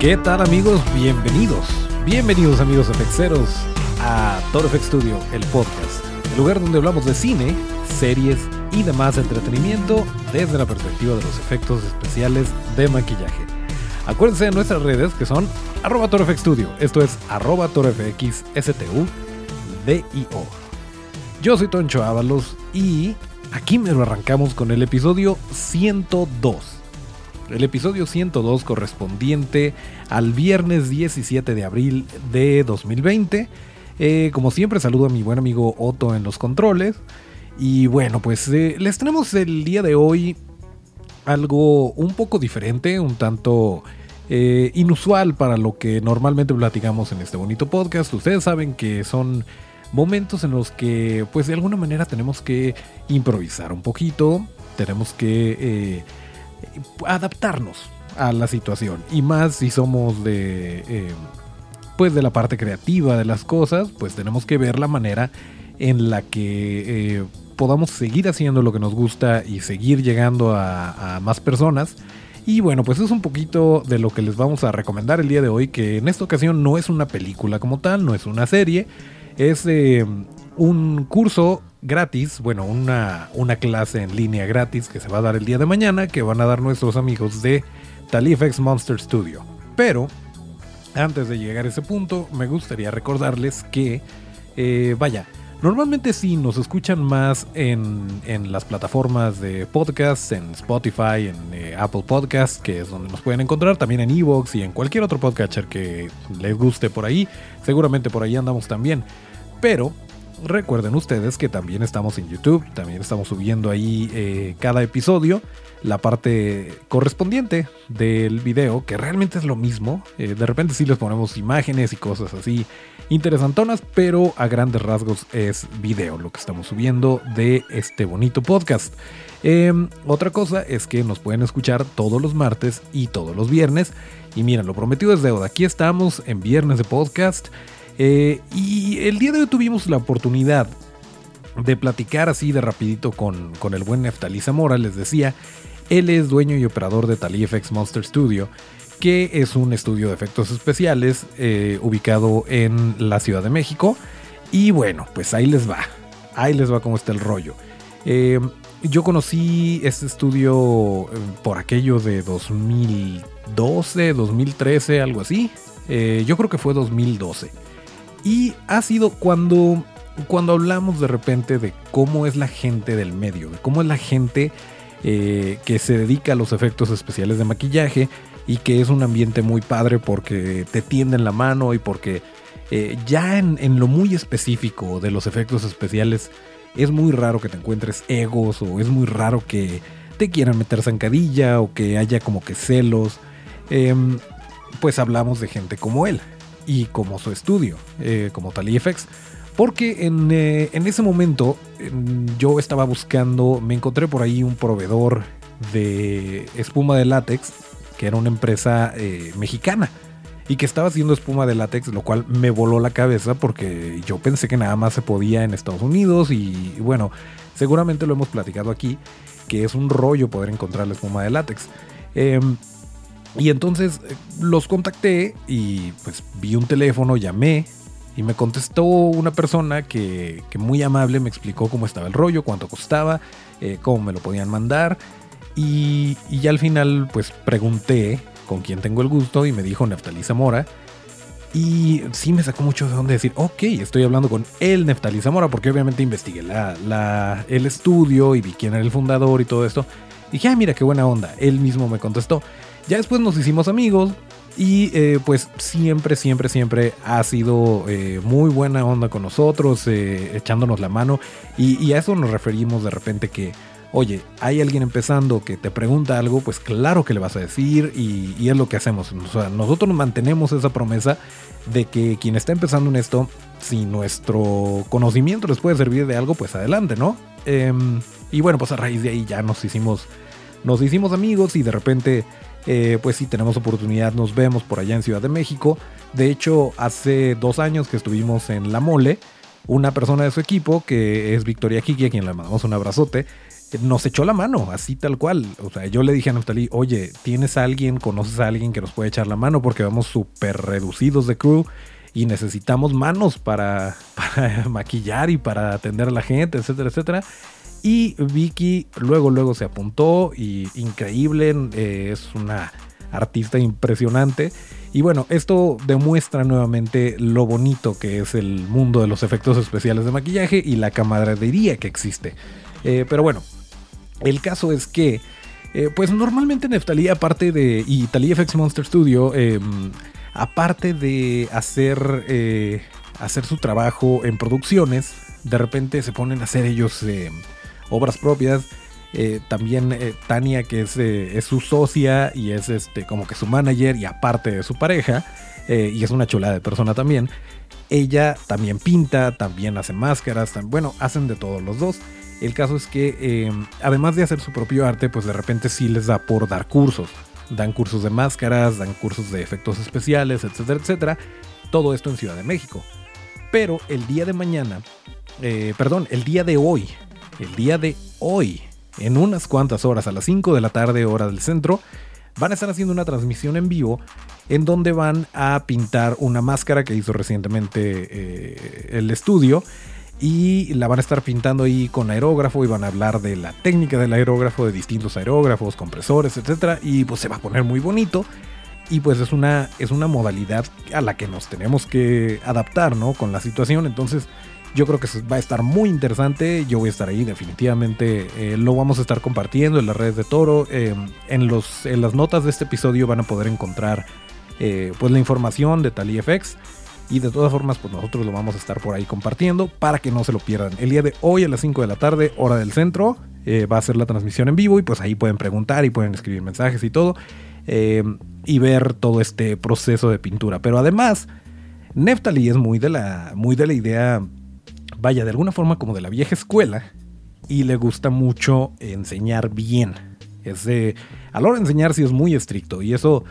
¿Qué tal amigos? Bienvenidos. Bienvenidos amigos efexeros a Toro FX Studio, el podcast. El lugar donde hablamos de cine, series y demás entretenimiento desde la perspectiva de los efectos especiales de maquillaje. Acuérdense de nuestras redes que son arroba Studio, esto es arroba DIO. Yo soy Toncho Ábalos y aquí me lo arrancamos con el episodio 102 el episodio 102 correspondiente al viernes 17 de abril de 2020. Eh, como siempre, saludo a mi buen amigo Otto en los controles. Y bueno, pues eh, les tenemos el día de hoy algo un poco diferente, un tanto eh, inusual para lo que normalmente platicamos en este bonito podcast. Ustedes saben que son momentos en los que pues de alguna manera tenemos que improvisar un poquito, tenemos que adaptarnos a la situación. Y más si somos de, eh, pues de la parte creativa de las cosas, pues tenemos que ver la manera en la que eh, podamos seguir haciendo lo que nos gusta y seguir llegando a, más personas. Y bueno, pues es un poquito de lo que les vamos a recomendar el día de hoy, que en esta ocasión no es una película como tal, no es una serie, es eh, un curso gratis, bueno, una, una clase en línea gratis que se va a dar el día de mañana, que van a dar nuestros amigos de Talifex Monster Studio. Pero, antes de llegar a ese punto, me gustaría recordarles que, eh, vaya, normalmente sí nos escuchan más en, en las plataformas de podcast, en Spotify, en eh, Apple Podcasts, que es donde nos pueden encontrar, también en Evox y en cualquier otro podcatcher que les guste por ahí. Seguramente por ahí andamos también. Pero recuerden ustedes que también estamos en YouTube, también estamos subiendo ahí eh, cada episodio, la parte correspondiente del video, que realmente es lo mismo. Eh, de repente sí les ponemos imágenes y cosas así interesantonas, pero a grandes rasgos es video lo que estamos subiendo de este bonito podcast. Em, otra cosa es que nos pueden escuchar todos los martes y todos los viernes. Y miren, lo prometido es deuda. Aquí estamos en viernes de podcast. Eh, y el día de hoy tuvimos la oportunidad de platicar así de rapidito con, con el buen Neftalí Zamora, les decía, él es dueño y operador de TaliFX Monster Studio, que es un estudio de efectos especiales eh, ubicado en la Ciudad de México. Y bueno, pues ahí les va, ahí les va cómo está el rollo. Eh, yo conocí este estudio por aquello de 2012, 2013, algo así. yo creo que fue 2012. Y ha sido cuando, cuando hablamos de repente de cómo es la gente del medio, de cómo es la gente eh, que se dedica a los efectos especiales de maquillaje y que es un ambiente muy padre porque te tienden la mano y porque eh, ya en, lo muy específico de los efectos especiales es muy raro que te encuentres egos o es muy raro que te quieran meter zancadilla o que haya como que celos. Em, pues hablamos de gente como él y como su estudio, eh, como TaliFX. Porque en, eh, en ese momento yo estaba buscando, me encontré por ahí un proveedor de espuma de látex, que era una empresa eh, mexicana y que estaba haciendo espuma de látex, lo cual me voló la cabeza porque yo pensé que nada más se podía en Estados Unidos y bueno, seguramente lo hemos platicado aquí, que es un rollo poder encontrar la espuma de látex. Em, y entonces eh, los contacté y pues vi un teléfono, llamé y me contestó una persona que, muy amable me explicó cómo estaba el rollo, cuánto costaba, eh, cómo me lo podían mandar. Y, y, ya al final pues pregunté con quién tengo el gusto y me dijo Neftalí Zamora. Y sí me sacó mucho de dónde decir, ok, estoy hablando con el Neftalí Zamora, porque obviamente investigué la, el estudio y vi quién era el fundador y todo esto. Y dije, ah, mira qué buena onda. Él mismo me contestó. Ya después nos hicimos amigos y eh, pues siempre, siempre, siempre ha sido eh, muy buena onda con nosotros, eh, echándonos la mano. Y, a eso nos referimos de repente que oye, hay alguien empezando que te pregunta algo, pues claro que le vas a decir y, es lo que hacemos. O sea, nosotros mantenemos esa promesa de que quien está empezando en esto, si nuestro conocimiento les puede servir de algo, pues adelante, ¿no? Em, y bueno, pues a raíz de ahí ya nos hicimos, nos hicimos amigos y de repente, eh, pues si tenemos oportunidad, nos vemos por allá en Ciudad de México. De hecho, hace dos años que estuvimos en La Mole, una persona de su equipo, que es Victoria Kiki, a quien le mandamos un abrazote, nos echó la mano, así tal cual. O sea, yo le dije a Naftali, oye, ¿tienes alguien, conoces a alguien que nos puede echar la mano? Porque vamos súper reducidos de crew y necesitamos manos para, para maquillar y para atender a la gente, etcétera, etcétera. Y Vicky luego, luego se apuntó y increíble, eh, es una artista impresionante. Y bueno, esto demuestra nuevamente lo bonito que es el mundo de los efectos especiales de maquillaje y la camaradería que existe. Eh, pero bueno, el caso es que, eh, pues normalmente Neftalí, aparte de. Y Talí FX Monster Studio, em, aparte de hacer, hacer su trabajo en producciones, de repente se ponen a hacer ellos em, obras propias. Eh, también Tania, que es, es, su socia y es este, como que su manager y aparte de su pareja, y es una chulada de persona también. Ella también pinta, también hace máscaras, bueno, hacen de todos los dos. El caso es que em, además de hacer su propio arte, pues de repente sí les da por dar cursos. Dan cursos de máscaras, dan cursos de efectos especiales, etcétera, etcétera. Todo esto en Ciudad de México. Pero el día de mañana, eh, perdón, el día de hoy, el día de hoy, en unas cuantas horas, a las 5 de la tarde, hora del centro, van a estar haciendo una transmisión en vivo en donde van a pintar una máscara que hizo recientemente eh, el estudio y la van a estar pintando ahí con aerógrafo y van a hablar de la técnica del aerógrafo, de distintos aerógrafos, compresores, etcétera y pues se va a poner muy bonito y pues es una es una modalidad a la que nos tenemos que adaptar, ¿no? Con la situación, entonces yo creo que va a estar muy interesante. Yo voy a estar ahí, definitivamente. Eh, lo vamos a estar compartiendo en las redes de Toro. Eh, en, los, en las notas de este episodio van a poder encontrar eh, pues la información de TaliFX. Y de todas formas, pues nosotros lo vamos a estar por ahí compartiendo para que no se lo pierdan. El día de hoy a las 5 de la tarde, hora del centro, va a ser la transmisión en vivo y pues ahí pueden preguntar y pueden escribir mensajes y todo. Y ver todo este proceso de pintura. Pero además, Neftali es muy de la, muy de la idea, vaya, de alguna forma como de la vieja escuela. Y le gusta mucho enseñar bien. Es a la hora de enseñar sí es muy estricto. Y eso,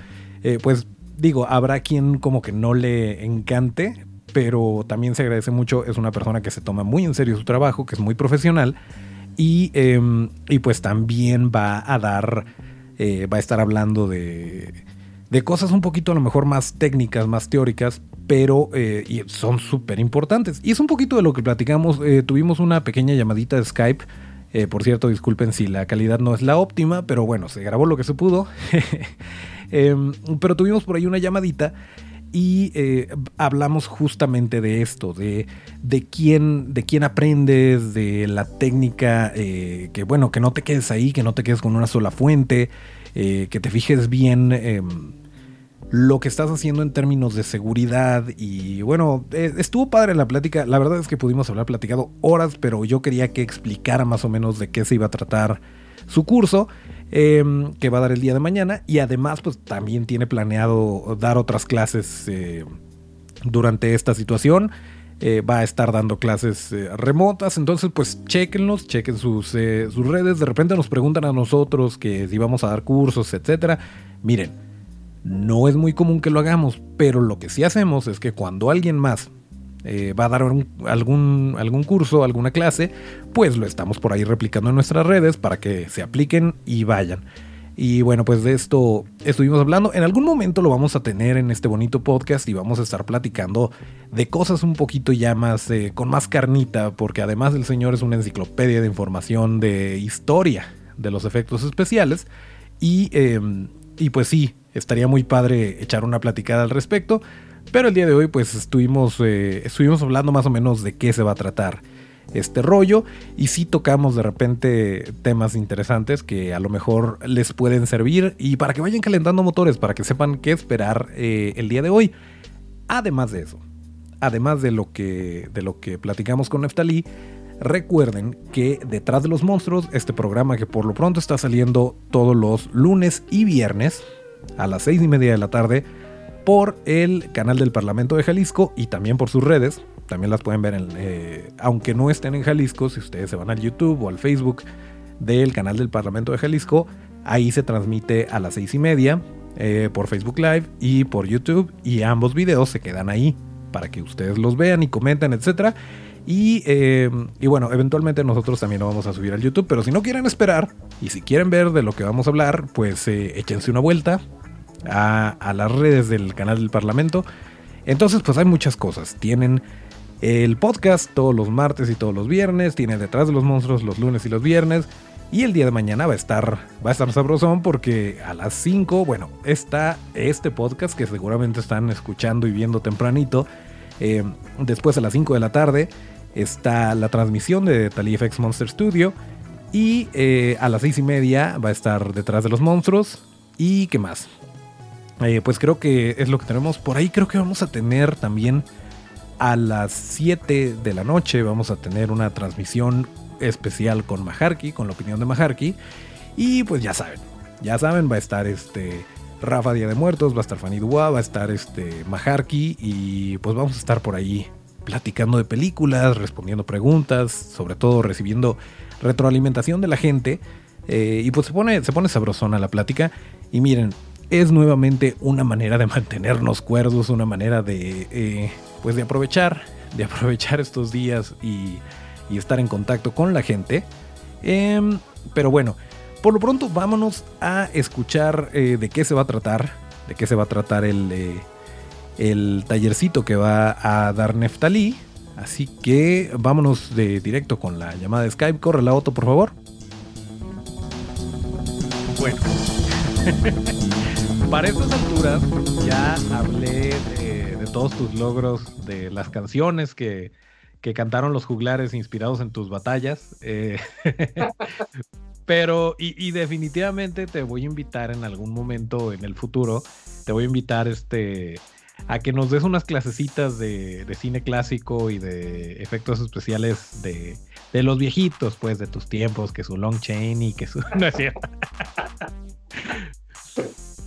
eh, pues digo, habrá quien como que no le encante, pero también se agradece mucho. Es una persona que se toma muy en serio su trabajo, que es muy profesional y, em, pues también va a dar, eh, va a estar hablando de, de cosas un poquito a lo mejor más técnicas, más teóricas, pero eh, son súper importantes. Y es un poquito de lo que platicamos. Eh, tuvimos una pequeña llamadita de Skype. por cierto, disculpen si la calidad no es la óptima, pero bueno, se grabó lo que se pudo. Em, pero tuvimos por ahí una llamadita y eh, hablamos justamente de esto, de, de, quién, de quién aprendes, de la técnica, eh, que bueno, que no te quedes ahí, que no te quedes con una sola fuente, eh, que te fijes bien em, lo que estás haciendo en términos de seguridad y bueno, estuvo padre la plática, la verdad es que pudimos hablar platicado horas, pero yo quería que explicara más o menos de qué se iba a tratar su curso Em, que va a dar el día de mañana y además pues también tiene planeado dar otras clases eh, durante esta situación. Eh, va a estar dando clases eh, remotas, entonces pues chequenlos, chequen sus, sus redes, de repente nos preguntan a nosotros que si vamos a dar cursos, etcétera. Miren, no es muy común que lo hagamos, pero lo que sí hacemos es que cuando alguien más eh, va a dar algún, algún curso, alguna clase, pues lo estamos por ahí replicando en nuestras redes para que se apliquen y vayan. Y bueno, pues de esto estuvimos hablando. En algún momento lo vamos a tener en este bonito podcast y vamos a estar platicando de cosas un poquito ya más, eh, con más carnita, porque además el señor es una enciclopedia de información de historia de los efectos especiales. Y, em, y pues sí, estaría muy padre echar una platicada al respecto. Pero el día de hoy pues estuvimos, eh, estuvimos hablando más o menos de qué se va a tratar este rollo y sí tocamos de repente temas interesantes que a lo mejor les pueden servir y para que vayan calentando motores, para que sepan qué esperar eh, el día de hoy. Además de eso, además de lo que, de lo que platicamos con Neftalí, Recuerden que Detrás de los Monstruos, este programa que por lo pronto está saliendo todos los lunes y viernes a las seis y media de la tarde por el canal del Parlamento de Jalisco y también por sus redes. También las pueden ver, en, eh, aunque no estén en Jalisco, si ustedes se van al YouTube o al Facebook del canal del Parlamento de Jalisco, ahí se transmite a las seis y media eh, por Facebook Live y por YouTube y ambos videos se quedan ahí para que ustedes los vean y comenten, etcétera. Y, eh, y, bueno, eventualmente nosotros también lo vamos a subir al YouTube, pero si no quieren esperar y si quieren ver de lo que vamos a hablar, pues échense una vuelta a, a, las redes del canal del Parlamento. Entonces, pues hay muchas cosas. Tienen el podcast todos los martes y todos los viernes, tienen detrás de los monstruos los lunes y los viernes. Y el día de mañana va a estar, va a estar sabrosón porque a las 5, bueno, está este podcast que seguramente están escuchando y viendo tempranito. Eh, después a las 5 de la tarde está la transmisión de TaliFX Monster Studio. Y eh, a las 6 y media va a estar detrás de los monstruos. ¿Y qué más? Eh, pues creo que es lo que tenemos. Por ahí creo que vamos a tener también a las 7 de la noche. Vamos a tener una transmisión especial con Maharki, con la opinión de Maharki. Y pues ya saben, ya saben, va a estar este Rafa Día de Muertos, va a estar Fanny Dua, va a estar este Maharki y pues vamos a estar por ahí platicando de películas, respondiendo preguntas, sobre todo recibiendo retroalimentación de la gente. Eh, y pues se pone, se pone sabrosona la plática. Y miren, es nuevamente una manera de mantenernos cuerdos, una manera de, eh, pues de aprovechar, de aprovechar estos días y estar en contacto con la gente. Em, pero bueno, por lo pronto vámonos a escuchar eh, de qué se va a tratar, de qué se va a tratar el, eh, el tallercito que va a dar Neftalí. Así que vámonos de directo con la llamada de Skype. Corre la auto, por favor. Bueno, para estas alturas ya hablé de, todos tus logros, de las canciones que, que cantaron los juglares inspirados en tus batallas. Eh, pero, y, definitivamente te voy a invitar en algún momento en el futuro, te voy a invitar este, a que nos des unas clasecitas de, cine clásico y de efectos especiales de, de, los viejitos, pues, de tus tiempos, que su Long Chain y que su... No es cierto.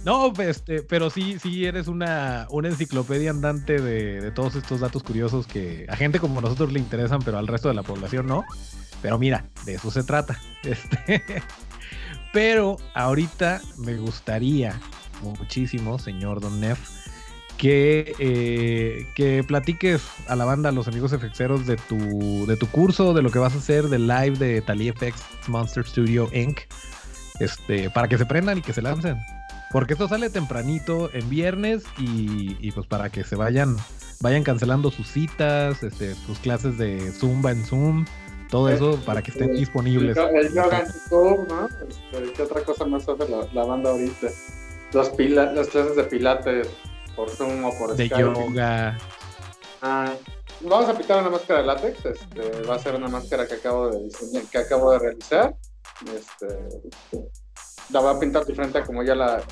No, este, pero sí, sí eres una, enciclopedia andante de, todos estos datos curiosos que a gente como nosotros le interesan, pero al resto de la población no. Pero mira, de eso se trata. Este, pero ahorita me gustaría muchísimo, señor Don Neff, que, eh, que platiques a la banda, a los amigos efexeros de tu, de tu curso, de lo que vas a hacer del live de Tali FX Monster Studio Inc. Este, para que se prendan y que se lancen. Porque esto sale tempranito en viernes y, pues para que se vayan vayan cancelando sus citas, este, sus clases de Zumba en Zoom, todo eso para que estén disponibles. El, yoga en Zoom, ¿no? Este, ¿Qué otra cosa más hace la, banda ahorita? Los pila, las clases de pilates por Zoom o por De yoga. Ah, vamos a pintar una máscara de látex. Este, va a ser una máscara que acabo de diseñar, que acabo de realizar. Este, la voy a pintar diferente como ya la,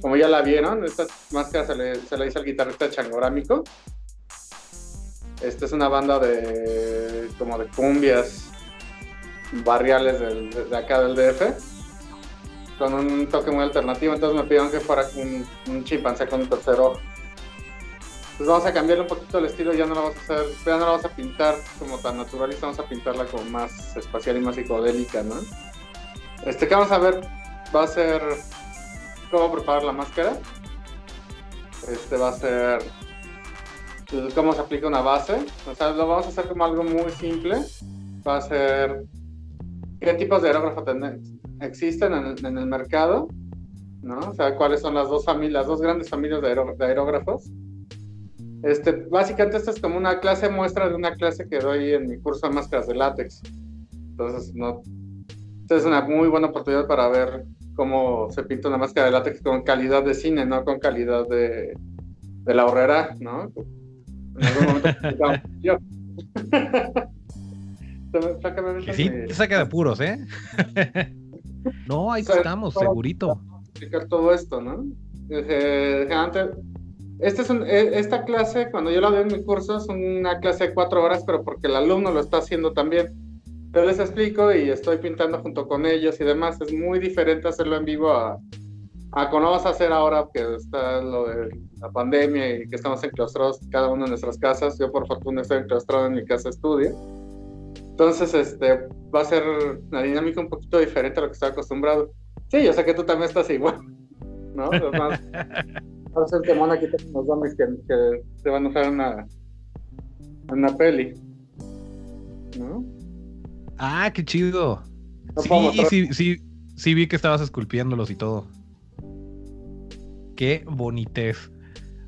como ya la vieron. Esta máscara se le, se hizo al guitarrista changorámico. Esta es una banda de como de cumbias barriales de, acá del DF con un toque muy alternativo. Entonces me pidieron que fuera un, un chimpancé con un tercero. Pues vamos a cambiar un poquito el estilo, ya no la vamos a hacer, ya no la vamos a pintar como tan naturalista, vamos a pintarla como más espacial y más psicodélica, ¿no? Este que vamos a ver va a ser cómo preparar la máscara. Este va a ser cómo se aplica una base. O sea, lo vamos a hacer como algo muy simple. Va a ser qué tipos de aerógrafos existen en el, mercado, ¿no? O sea, cuáles son las dos familias, las dos grandes familias de, aerógrafos. Este, básicamente esto es como una clase muestra de una clase que doy en mi curso de máscaras de látex. Entonces, no, esta es una muy buena oportunidad para ver cómo se pinta una máscara de látex con calidad de cine, no con calidad de, de la horrera, ¿no? En algún momento yo. que sí, te saca de apuros, ¿eh? no, ahí estamos, segurito. Explicar todo esto, ¿no? antes, este es e, esta clase, cuando yo la doy en mi curso, es una clase de cuatro horas, pero porque el alumno lo está haciendo también. Yo les explico y estoy pintando junto con ellos y demás. Es muy diferente hacerlo en vivo a, a como vamos a hacer ahora que está lo de la pandemia y que estamos enclaustrados cada uno en nuestras casas. Yo por fortuna estoy enclaustrado en mi casa estudio. Entonces, este, va a ser una dinámica un poquito diferente a lo que estoy acostumbrado. Sí, yo sé que tú también estás igual, ¿no? Además, va a ser Mona aquí unos zombies que, que se van a en una, una peli, ¿no? Ah, qué chido. No Sí, sí, sí, sí vi que estabas esculpiéndolos y todo. Qué bonitez.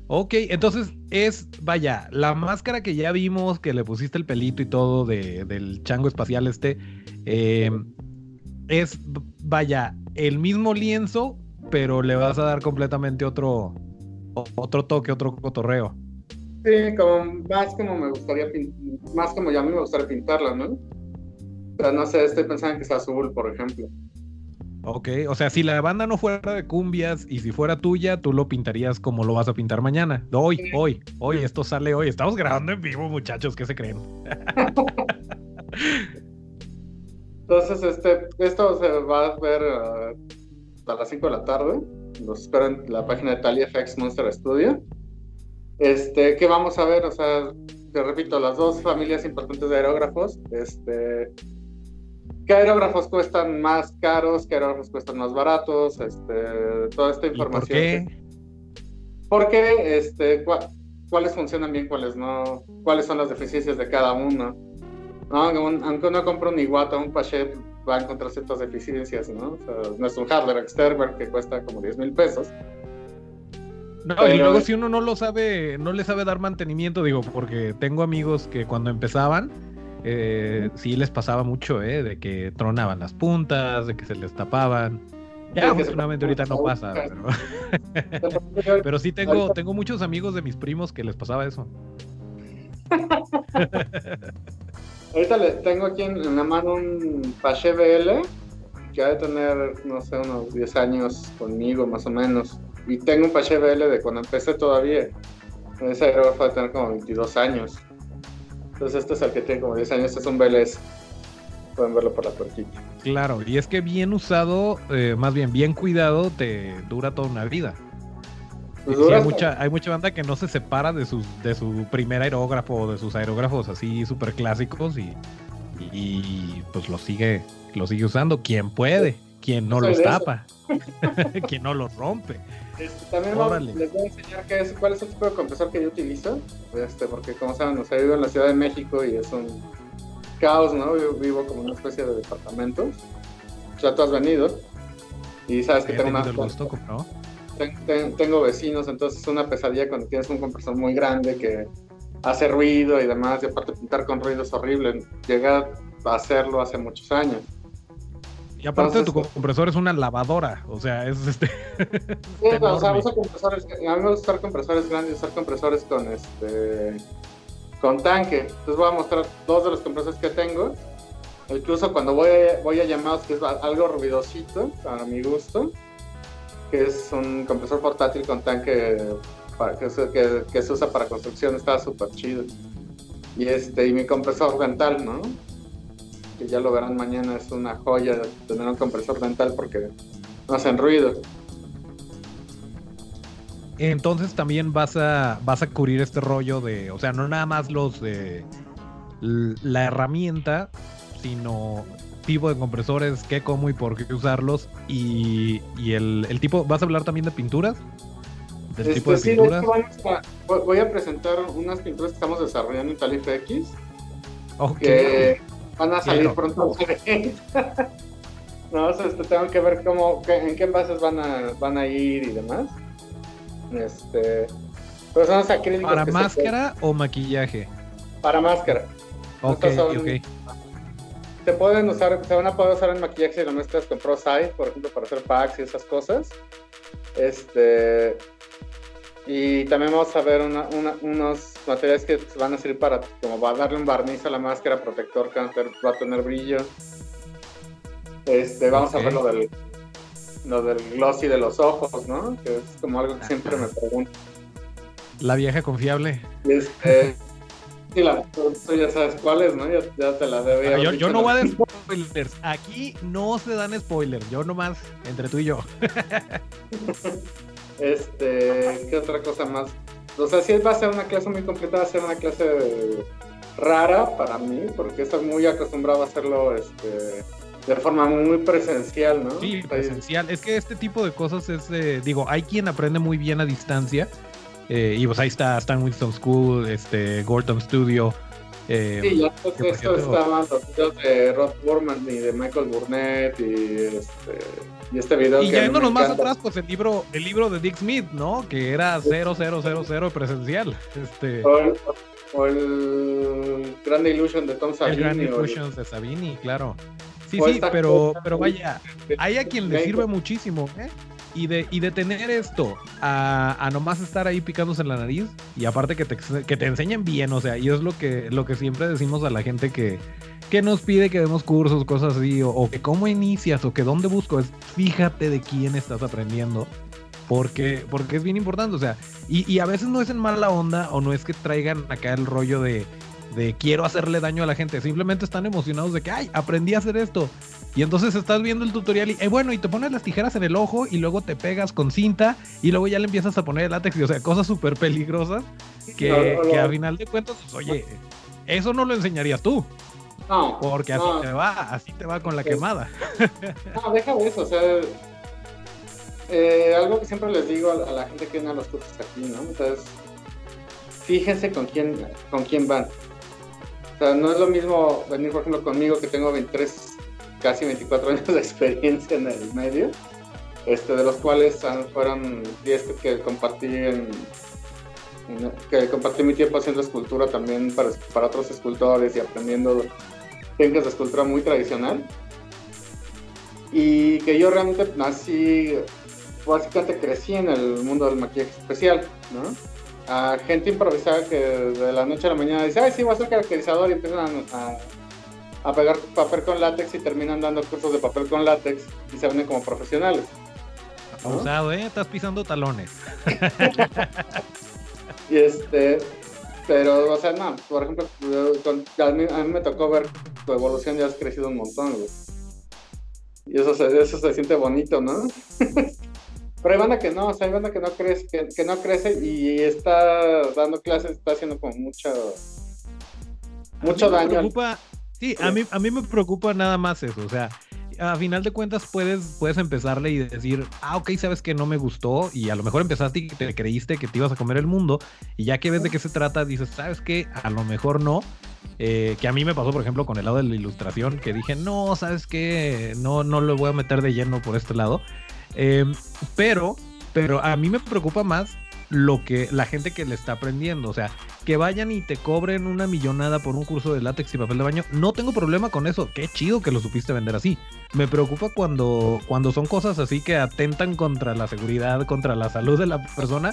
Ok, entonces es, vaya, la máscara que ya vimos, que le pusiste el pelito y todo de- del chango espacial este, eh, es, vaya, el mismo lienzo, pero le vas a dar completamente otro, otro toque, otro cotorreo. Sí, como más como me gustaría más como ya me gustaría pintarla, ¿no? O sea, no sé, estoy pensando en que sea azul, por ejemplo. Ok, o sea, si la banda no fuera de cumbias y si fuera tuya, tú lo pintarías como lo vas a pintar mañana. Hoy, Sí. hoy, hoy, esto sale hoy. Estamos grabando en vivo, muchachos, ¿qué se creen? Entonces, este, esto se va a ver ah, a las 5 de la tarde. Los espero en la página de Talia FX Monster Studio. Este, ¿qué vamos a ver? O sea, te repito, las dos familias importantes de aerógrafos. Este, ¿qué aerógrafos cuestan más caros? ¿Qué aerógrafos cuestan más baratos? Este, toda esta ¿Y por información. qué? Porque, este, cua- cuáles funcionan bien, cuáles no, cuáles son las deficiencias de cada uno. ¿no? Un- aunque uno compre un Iwata un Pachet, va a encontrar ciertas deficiencias, ¿no? O sea, no es un hardware externo que cuesta como 10 mil pesos. No, y luego si uno no lo sabe, no le sabe dar mantenimiento, digo, porque tengo amigos que cuando empezaban, eh, sí les pasaba mucho, ¿eh? De que tronaban las puntas, de que se les tapaban. Ya, que afortunadamente ahorita no pasa, pero, pero sí tengo, tengo muchos amigos de mis primos que les pasaba eso. Ahorita le tengo aquí en, en la mano un Pachet BL que ha de tener, no sé, unos 10 años conmigo más o menos. Y tengo un Pachet BL de cuando empecé todavía. Ese aerógrafo de tener como 22 años. Entonces este es el que tiene como 10 años, este es un BLS. Pueden verlo por la puerquita. Claro, y es que bien usado, eh, más bien bien cuidado, te dura toda una vida. Pues sí, hay, mucha, hay mucha banda que no se separa de, sus, de su primer aerógrafo o de sus aerógrafos así súper clásicos y, y, pues lo sigue, lo sigue usando. Quien puede, quien no los tapa, quien no los rompe. Este, también Órale. les voy a enseñar qué es, cuál es el tipo de compresor que yo utilizo. Este, porque como saben, o sea, vivo en la Ciudad de México y es un caos, ¿no? Yo vivo como una especie de departamento. Ya tú has venido. Y sabes que He tengo, una, gusto, ¿no? ten- ten- tengo vecinos, entonces es una pesadilla cuando tienes un compresor muy grande que hace ruido y demás. Y aparte pintar con ruido es horrible. Llegué a hacerlo hace muchos años. Y aparte Entonces, tu compresor es una lavadora, o sea, es este... Sí, o sea, uso compresores, a mí me gusta usar compresores grandes, usar compresores con este con tanque. Entonces voy a mostrar dos de los compresores que tengo. Incluso cuando voy a, voy a llamados, que es algo ruidosito, para mi gusto, que es un compresor portátil con tanque para, que, se, que, que se usa para construcción, está súper chido. Y este, y mi compresor dental, ¿no? Que ya lo verán mañana, es una joya tener un compresor dental porque no hacen ruido. Entonces también vas a, vas a cubrir este rollo de, o sea, no nada más los de la herramienta, sino tipo de compresores, qué, cómo y por qué usarlos y, y el, el tipo, ¿vas a hablar también de pinturas? Del Este, tipo de sí, de pinturas. hecho, vamos a- voy- a presentar unas pinturas que estamos desarrollando en Talif X Ok. que van a salir Quiero. pronto. no, o sea, este, tengo que ver cómo, qué- en qué envases van a, van a ir y demás. Este, pero son los acrílicos ¿Para que se- máscara o maquillaje? para máscara. Ok, son- ok. Se pueden usar, se van a poder usar en maquillaje si lo mezclas con ProSite, por ejemplo, para hacer packs y esas cosas. Este, y también vamos a ver una- una- unos materiales que van a servir para como va a darle un barniz a la máscara, protector que va a tener- brillo. Este, vamos a ver lo del, lo del glossy de los ojos, ¿no? Que es como algo que siempre me pregunto. La vieja confiable. Este, Sí, la, tú, ya sabes cuál es, ¿no? Ya, ya te la debía. Yo, yo, no voy a dar spoilers. Aquí no se dan spoilers. Yo nomás, entre tú y yo. este, ¿qué otra cosa más? O sea, sí va a ser una clase muy completa, va a ser una clase rara para mí, porque estoy muy acostumbrado a hacerlo este, de forma muy presencial, ¿no? Sí, presencial. Es que este tipo de cosas es, eh, digo, hay quien aprende muy bien a distancia. Eh, y pues ahí está Stan Winston School, este, Gorton Studio. Eh, sí, ya esto estaban los videos de Rod Burman y de Michael Burnett y este, y este video. Y yéndonos más atrás, pues el libro, el libro de Dick Smith, ¿no? Que era 0000 presencial. Este... O el, Grand Illusion de Tom Savini. El Grand Illusion de Savini, claro. Sí, sí, pero, pero vaya, hay a quien le sirve muchísimo, ¿eh? Y de, y de tener esto a, a, nomás estar ahí picándose en la nariz y aparte que te, que te enseñen bien, o sea, y es lo que, lo que siempre decimos a la gente que, que nos pide que demos cursos, cosas así, o, que cómo inicias, o que dónde busco, es fíjate de quién estás aprendiendo. Porque, porque es bien importante, o sea, y, y a veces no es en mala onda o no es que traigan acá el rollo de, de quiero hacerle daño a la gente. Simplemente están emocionados de que, ay, aprendí a hacer esto. Y entonces estás viendo el tutorial y, eh, bueno, y te pones las tijeras en el ojo y luego te pegas con cinta y luego ya le empiezas a poner el látex y, o sea, cosas súper peligrosas que, que a final de cuentas, pues, oye, eso no lo enseñarías tú. No. Porque así te va, así te va con la quemada. No, deja eso, o sea, eh, algo que siempre les digo a, la gente que viene a los cursos aquí, ¿no? Entonces, fíjense con quién, con quién van. Sea, no es lo mismo venir, por ejemplo, conmigo que tengo 23, casi 24 años de experiencia en el medio, este, de los cuales fueron 10 que, compartí en, que compartí mi tiempo haciendo escultura también para, para otros escultores y aprendiendo técnicas de escultura muy tradicional. Y que yo realmente nací, básicamente crecí en el mundo del maquillaje especial, ¿no? A gente improvisada que de la noche a la mañana dice, ay, sí, voy a ser caracterizador y empiezan a, a, pegar papel con látex y terminan dando cursos de papel con látex y se venden como profesionales. Abusado, ¿eh? Estás pisando talones. y este, pero, o sea, no, por ejemplo, a, mí, me tocó ver tu evolución, ya has crecido un montón, güey. Y eso se, eso se siente bonito, ¿no? Pero hay banda que no, o sea, hay banda que no crece, que, no crece y está dando clases, está haciendo como mucho, mucho daño. Preocupa, sí, a mí, a mí me preocupa nada más eso, o sea, a final de cuentas puedes, puedes empezarle y decir, ah, ok, sabes que no me gustó y a lo mejor empezaste y te creíste que te ibas a comer el mundo y ya que ves de qué se trata, dices, sabes que a lo mejor no. Eh, que a mí me pasó, por ejemplo, con el lado de la ilustración, que dije, no, sabes que no, no lo voy a meter de lleno por este lado. Em, pero, pero a mí me preocupa más lo que la gente que le está aprendiendo, o sea, que vayan y te cobren una millonada por un curso de látex y papel de baño, no tengo problema con eso, qué chido que lo supiste vender así. Me preocupa cuando cuando son cosas así que atentan contra la seguridad, contra la salud de la persona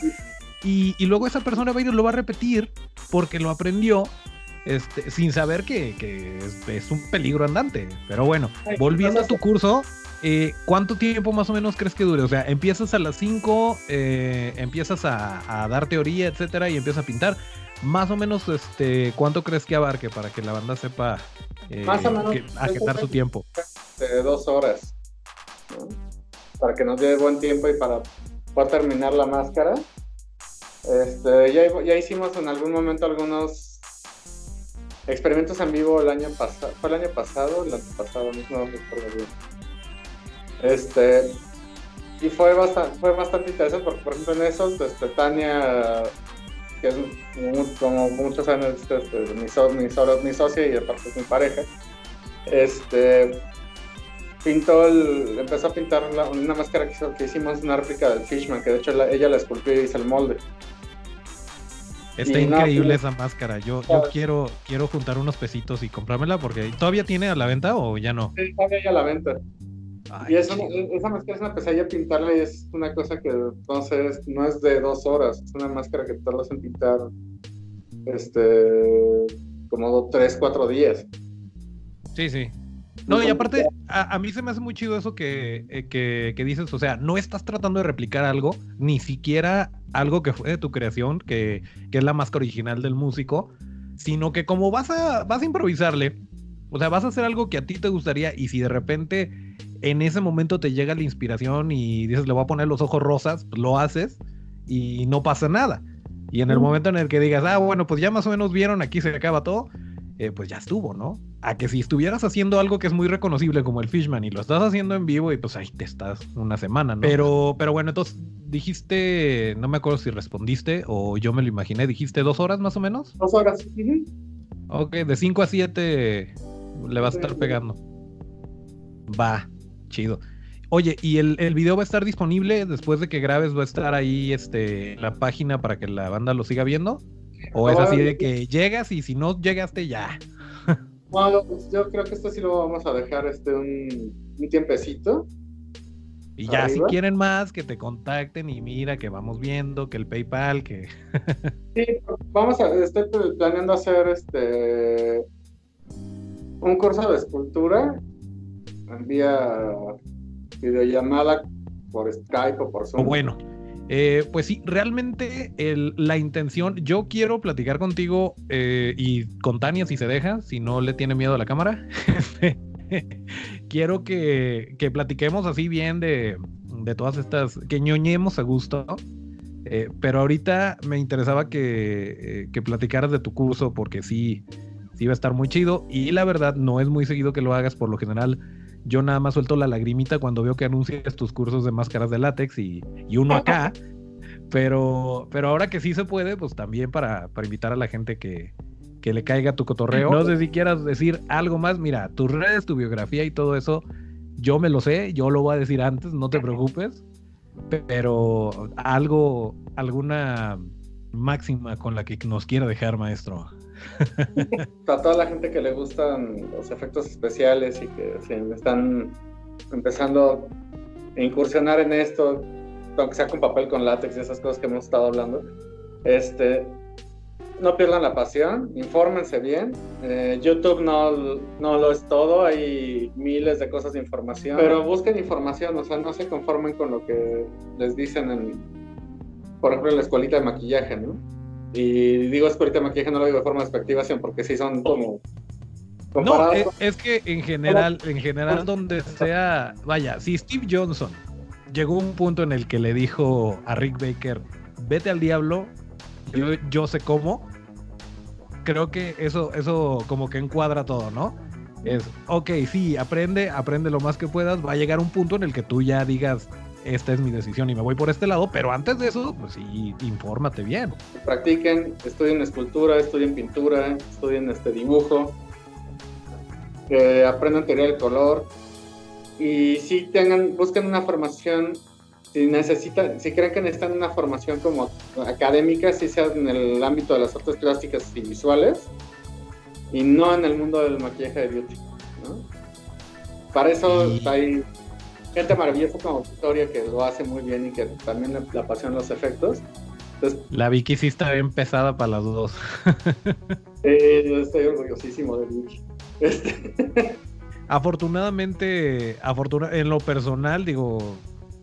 y, luego esa persona va a ir y lo va a repetir porque lo aprendió este, sin saber que, es, es, un peligro andante. Pero bueno, volviendo a tu curso, eh, ¿Cuánto tiempo más o menos crees que dure? O sea, empiezas a las 5, eh, empiezas a, dar teoría, etcétera, y empiezas a pintar. Más o menos, este, ¿cuánto crees que abarque para que la banda sepa eh, más o menos, agendar su tiempo? De dos horas. Para que nos dé buen tiempo y para poder terminar la máscara. Este, ya, ya hicimos en algún momento algunos experimentos en vivo el año pasado. ¿Fue el año pasado? El año pasado, no recuerdo bien este, y fue bastante, fue bastante interesante porque, por ejemplo, en esos, este, Tania, que es como muchos años, este, mi, mi, socia y aparte es mi pareja, este, pintó el, empezó a pintar una máscara que, hicimos, una réplica del Fishman, que de hecho ella la esculpió y hizo el molde. Está increíble esa máscara. Yo, yo quiero, quiero juntar unos pesitos y comprármela porque todavía tiene a la venta o ya no. Sí, todavía a la venta y esa máscara es una pesadilla pintarla y es una cosa que entonces no es de dos horas, es una máscara que tardas en pintar este como tres, cuatro días. Sí, sí. No, y aparte, a, mí se me hace muy chido eso que, eh, que, que, dices, o sea, no estás tratando de replicar algo, ni siquiera algo que fue de tu creación, que, que es la máscara original del músico, sino que como vas a, vas a improvisarle, o sea, vas a hacer algo que a ti te gustaría y si de repente en ese momento te llega la inspiración y dices, le voy a poner los ojos rosas, pues lo haces y no pasa nada. Y en el momento en el que digas, ah, bueno, pues ya más o menos vieron, aquí se acaba todo, eh, pues ya estuvo, ¿no? A que si estuvieras haciendo algo que es muy reconocible como el Fishman y lo estás haciendo en vivo y pues ahí te estás una semana, ¿no? Pero, pero bueno, entonces dijiste, no me acuerdo si respondiste o yo me lo imaginé, dijiste dos horas más o menos. Dos horas. Ok, de 5 a 7 le va a estar pegando. Va, chido. Oye, ¿y el, el, video va a estar disponible después de que grabes? ¿Va a estar ahí este, la página para que la banda lo siga viendo? ¿O es así de que llegas y si no llegaste ya? Bueno, pues yo creo que esto sí lo vamos a dejar este un, un tiempecito. Y ya, si quieren más, que te contacten y mira que vamos viendo, que el PayPal, que... sí, vamos a, estoy planeando hacer este un curso de escultura vía videollamada por Skype o por Zoom. bueno, eh, pues sí, realmente la intención, yo quiero platicar contigo eh, y con Tania si se deja, si no le tiene miedo a la cámara. quiero que, que, platiquemos así bien de, de, todas estas, que ñoñemos a gusto. Eh, pero ahorita me interesaba que, que platicaras de tu curso porque sí, sí va a estar muy chido y la verdad no es muy seguido que lo hagas por lo general yo nada más suelto la lagrimita cuando veo que anuncias tus cursos de máscaras de látex y, uno acá. pero, pero ahora que sí se puede, pues también para, para invitar a la gente que, que le caiga tu cotorreo. No sé si quieras decir algo más. Mira, tus redes, tu biografía y todo eso, yo me lo sé, yo lo voy a decir antes, no te preocupes. Pero algo, alguna máxima con la que nos quiera dejar, maestro. a toda la gente que le gustan los efectos especiales y que están empezando a incursionar en esto, aunque sea con papel con látex y esas cosas que hemos estado hablando, este, no pierdan la pasión, infórmense bien. Eh, YouTube no, no lo es todo, hay miles de cosas de información, pero busquen información, o sea, no se conformen con lo que les dicen en, por ejemplo, en la escuelita de maquillaje, ¿no? Y digo es que ahorita maquillaje no lo digo de forma despectiva, porque sí son como... No, es, que en general, en general donde sea, vaya, si Steve Johnson llegó a un punto en el que le dijo a Rick Baker, vete al diablo, yo, yo sé cómo, creo que eso, eso como que encuadra todo, ¿no? Es, ok, sí, aprende, aprende lo más que puedas, va a llegar un punto en el que tú ya digas, esta es mi decisión y me voy por este lado, pero antes de eso, pues sí, infórmate bien. Practiquen, estudien escultura, estudien pintura, estudien este dibujo, eh, aprendan teoría del color y si tengan, busquen una formación, si necesitan, si creen que necesitan una formación como académica, si sea en el ámbito de las artes plásticas y visuales y no en el mundo del maquillaje de beauty. Para eso hay gente maravillosa como Victoria que lo hace muy bien y que también le, apasionan los efectos. la Vicky sí está bien pesada para las dos. yo estoy orgullosísimo de Vicky. Este. Afortunadamente, en lo personal, digo,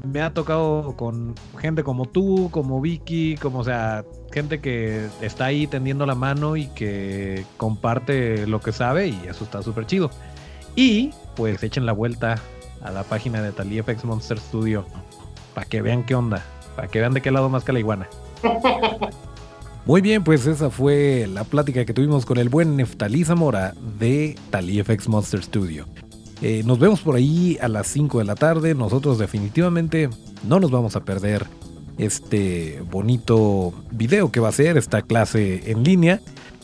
me ha tocado con gente como tú, como Vicky, como, o sea, gente que está ahí tendiendo la mano y que comparte lo que sabe y eso está súper chido. Y pues echen la vuelta a la página de TaliFX Monster Studio para que vean qué onda, para que vean de qué lado más que la iguana. Muy bien, pues esa fue la plática que tuvimos con el buen Neftalí Zamora de TaliFX Monster Studio. Eh, nos vemos por ahí a las 5 de la tarde. Nosotros definitivamente no nos vamos a perder este bonito video que va a ser esta clase en línea.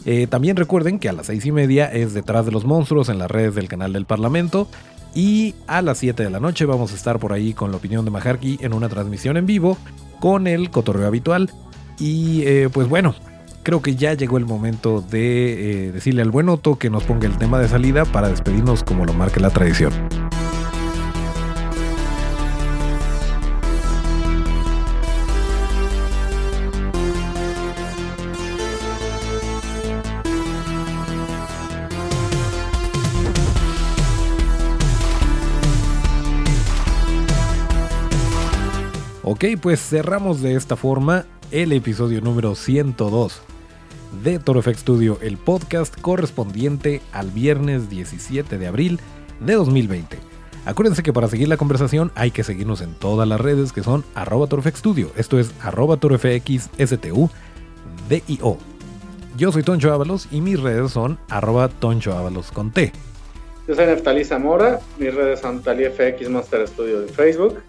Eh, también recuerden que a las 6 y media es detrás de los monstruos en las redes del canal del Parlamento. Y a las 7 de la noche vamos a estar por ahí con la opinión de Maharki en una transmisión en vivo con el cotorreo habitual. Y eh, pues bueno, creo que ya llegó el momento de eh, decirle al buen Otto que nos ponga el tema de salida para despedirnos como lo marque la tradición. Ok, pues cerramos de esta forma el episodio número 102 de Toro FX Studio, el podcast correspondiente al viernes 17 de abril de 2020. Acuérdense que para seguir la conversación hay que seguirnos en todas las redes que son arroba Studio. Esto es arroba. Yo soy Toncho Ábalos y mis redes son arroba Toncho Ábalos con T. Yo soy Neftalí Zamora, mis redes son TaliFX Monster Studio de Facebook.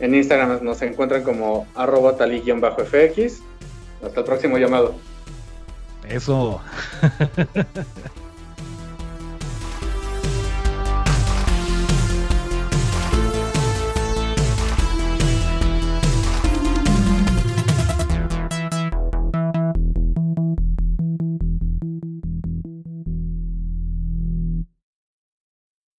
En Instagram nos encuentran como arroba tali-fx. Hasta el próximo llamado. Eso.